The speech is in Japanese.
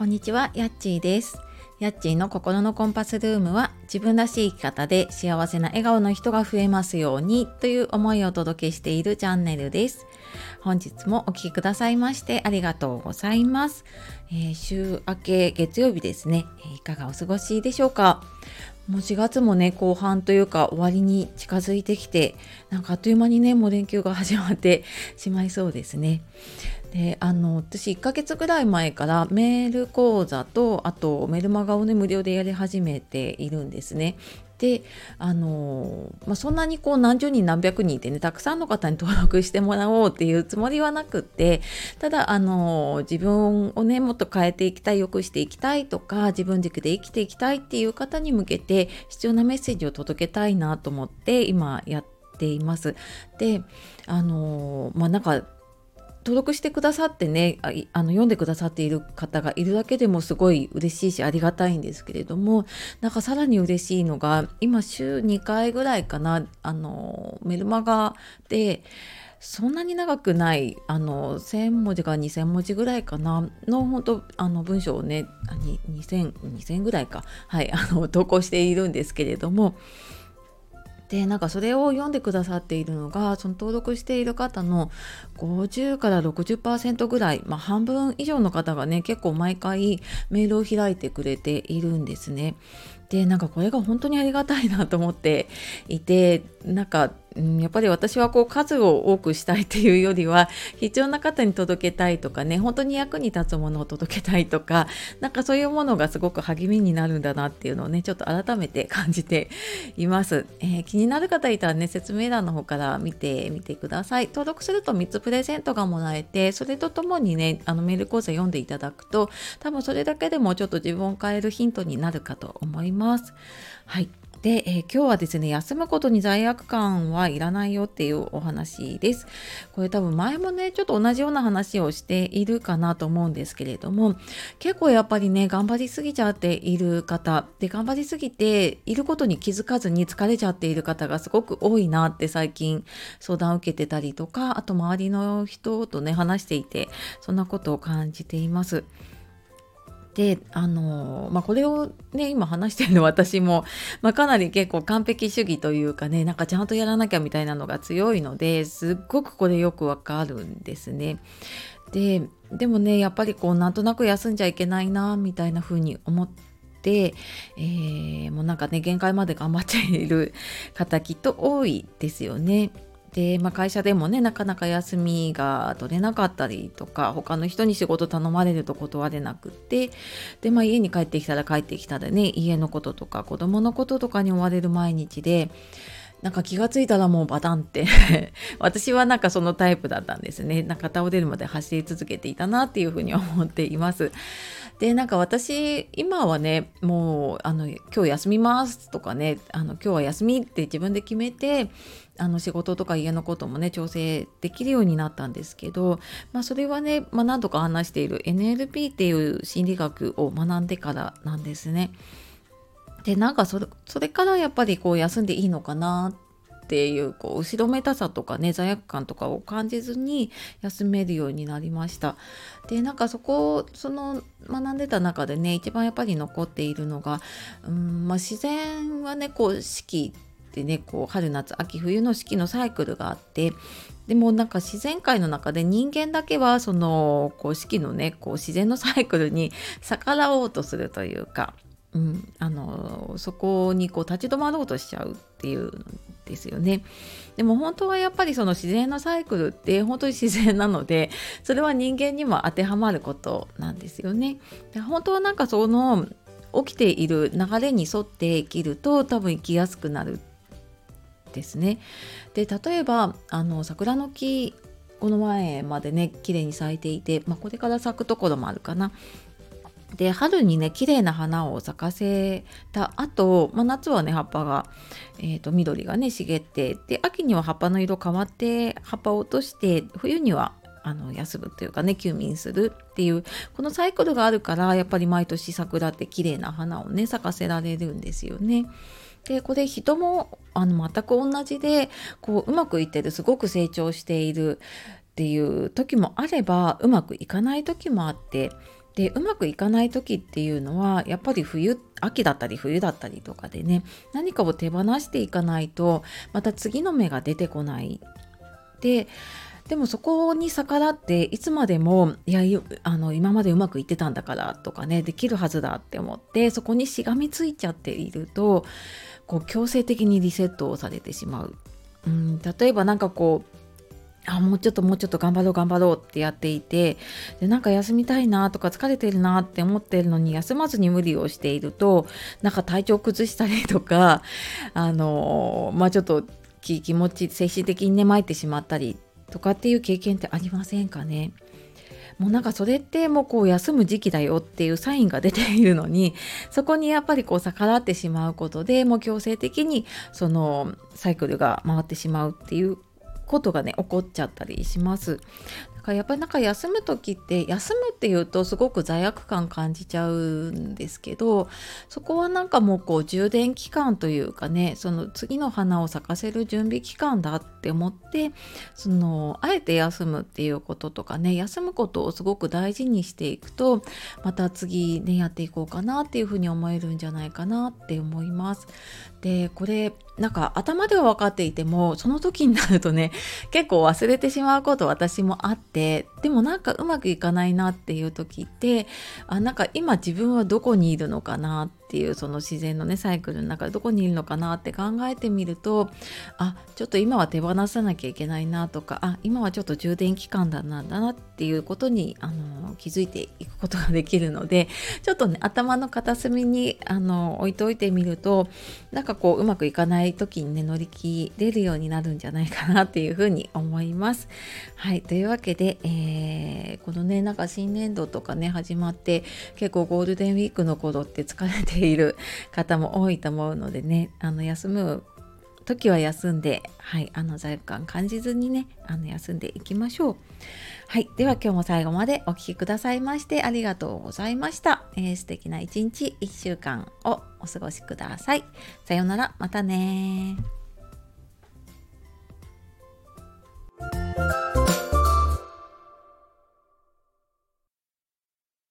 こんにちは、やっちーです。やっちーの心のコンパスルームは自分らしい生き方で幸せな笑顔の人が増えますようにという思いをお届けしているチャンネルです。本日もお聴きくださいましてありがとうございます。えー週明け月曜日ですね、いかがお過ごしでしょうか？もう4月もね後半というか終わりに近づいてきてなんかあっという間にねもう連休が始まってしまいそうですね。であの私1ヶ月ぐらい前からメール講座とあとメルマガをね無料でやり始めているんですね。であのまあ、そんなにこう何十人何百人ってねたくさんの方に登録してもらおうっていうつもりはなくってただあの自分をねもっと変えていきたい良くしていきたいとか自分軸で生きていきたいっていう方に向けて必要なメッセージを届けたいなと思って今やっています。であのまあなんか登録してくださってねあの読んでくださっている方がいるだけでもすごい嬉しいしありがたいんですけれどもなんかさらに嬉しいのが今週2回ぐらいかなあのメルマガでそんなに長くないあの1,000文字か2,000文字ぐらいかなの本当あの文章をね 2000, 2000ぐらいかはいあの投稿しているんですけれどもでなんかそれを読んでくださっているのがその登録している方の50から60%ぐらい、まあ、半分以上の方がね結構毎回メールを開いてくれているんですね。でなんかこれが本当にありがたいなと思って いてなんか、ん、やっぱり私はこう数を多くしたいっていうよりは必要な方に届けたいとかね本当に役に立つものを届けたいとかなんかそういうものがすごく励みになるんだなっていうのをねちょっと改めて感じています、えー気になる方いたらね説明欄の方から見てみてください。登録すると3つプレゼントがもらえてそれとともにねあのメール講座読んでいただくと多分それだけでもちょっと自分を変えるヒントになるかと思います。はい。で、えー今日はですね休むことに罪悪感はいらないよっていうお話ですこれ多分前もねちょっと同じような話をしているかなと思うんですけれども結構やっぱりね頑張りすぎちゃっている方で頑張りすぎていることに気づかずに疲れちゃっている方がすごく多いなって最近相談を受けてたりとかあと周りの人とね話していてそんなことを感じています。であのまあ、これをね今話してるの私も、まあ、かなり結構完璧主義というかねなんかちゃんとやらなきゃみたいなのが強いのですっごくこれよくわかるんですね。ででもねやっぱりこうなんとなく休んじゃいけないなみたいな風に思って、えーもうなんかね限界まで頑張っている方きっと多いですよね。で、まあ、会社でもねなかなか休みが取れなかったりとか他の人に仕事頼まれると断れなくってで、まあ、家に帰ってきたら帰ってきたらね家のこととか子供のこととかに追われる毎日でなんか気がついたらもうバタンって 私はなんかそのタイプだったんですねなんか倒れるまで走り続けていたなっていうふうに思っています。でなんか私今はねもうあの今日休みますとかねあの今日は休みって自分で決めてあの仕事とか家のこともね調整できるようになったんですけど、まあ、それはね、まあ、何度か話している NLP っていう心理学を学んでからなんですね。でなんかそれからやっぱりこう休んでいいのかなっていうこう後ろめたさとかね罪悪感とかを感じずに休めるようになりました。でなんかそこその学んでた中でね一番やっぱり残っているのが、うんまあ、自然はねこう四季ってねこう春夏秋冬の四季のサイクルがあってでもなんか自然界の中で人間だけはそのこう四季のねこう自然のサイクルに逆らおうとするというか、うん、あのそこにこう立ち止まろうとしちゃうっていうですよね。でも本当はやっぱりその自然のサイクルって本当に自然なのでそれは人間にも当てはまることなんですよね。で本当はなんかその起きている流れに沿って生きると多分生きやすくなるですね。で例えばあの桜の木この前までね綺麗に咲いていて、まあ、これから咲くところもあるかな。で春にね綺麗な花を咲かせた後、まあ、夏はね葉っぱが、えー、と緑がね茂ってで秋には葉っぱの色変わって葉っぱを落として冬にはあの休むというかね休眠するっていうこのサイクルがあるからやっぱり毎年桜って綺麗な花をね咲かせられるんですよね。でこれ人もあの全く同じでこううまくいってるすごく成長しているっていう時もあればうまくいかない時もあってでうまくいかない時っていうのはやっぱり冬秋だったり冬だったりとかでね何かを手放していかないとまた次の芽が出てこないででもそこに逆らっていつまでもいやあの今までうまくいってたんだからとかねできるはずだって思ってそこにしがみついちゃっているとこう強制的にリセットをされてしまう。うん、例えば何かこうあもうちょっともうちょっと頑張ろう頑張ろうってやっていてでなんか休みたいなとか疲れてるなって思ってるのに休まずに無理をしているとなんか体調崩したりとか あのまあちょっと気持ち精神的にね参ってしまったりとかっていう経験ってありませんかね。もうなんかそれってもうこう休む時期だよっていうサインが出ているのにそこにやっぱりこう逆らってしまうことでもう強制的にそのサイクルが回ってしまうっていうことがね起こっちゃったりします。だからやっぱりなんか休む時って休むっていうとすごく罪悪感感じちゃうんですけどそこはなんかもうこう充電期間というかねその次の花を咲かせる準備期間だってって思ってそのあえて休むっていうこととかね休むことをすごく大事にしていくとまた次ねやっていこうかなっていうふうに思えるんじゃないかなって思います。でこれなんか頭では分かっていてもその時になるとね結構忘れてしまうこと私もあってでもなんかうまくいかないなっていう時ってあなんか今自分はどこにいるのかなっっていうその自然のねサイクルの中でどこにいるのかなって考えてみるとあちょっと今は手放さなきゃいけないなとかあ今はちょっと充電期間だなんだなっていうことにあの気づいていくことができるのでちょっとね頭の片隅にあの置いておいてみるとなんかこううまくいかない時にね乗り切れるようになるんじゃないかなっていうふうに思います。はいというわけで、えー、このねなんか新年度とかね始まって結構ゴールデンウィークの頃って疲れてている方も多いと思うのでねあの休む時は休んで、はい、あの罪悪感感じずにねあの休んでいきましょう。はい、では今日も最後までお聴きくださいましてありがとうございました。えー、素敵な一日1週間をお過ごしください。さようならまたね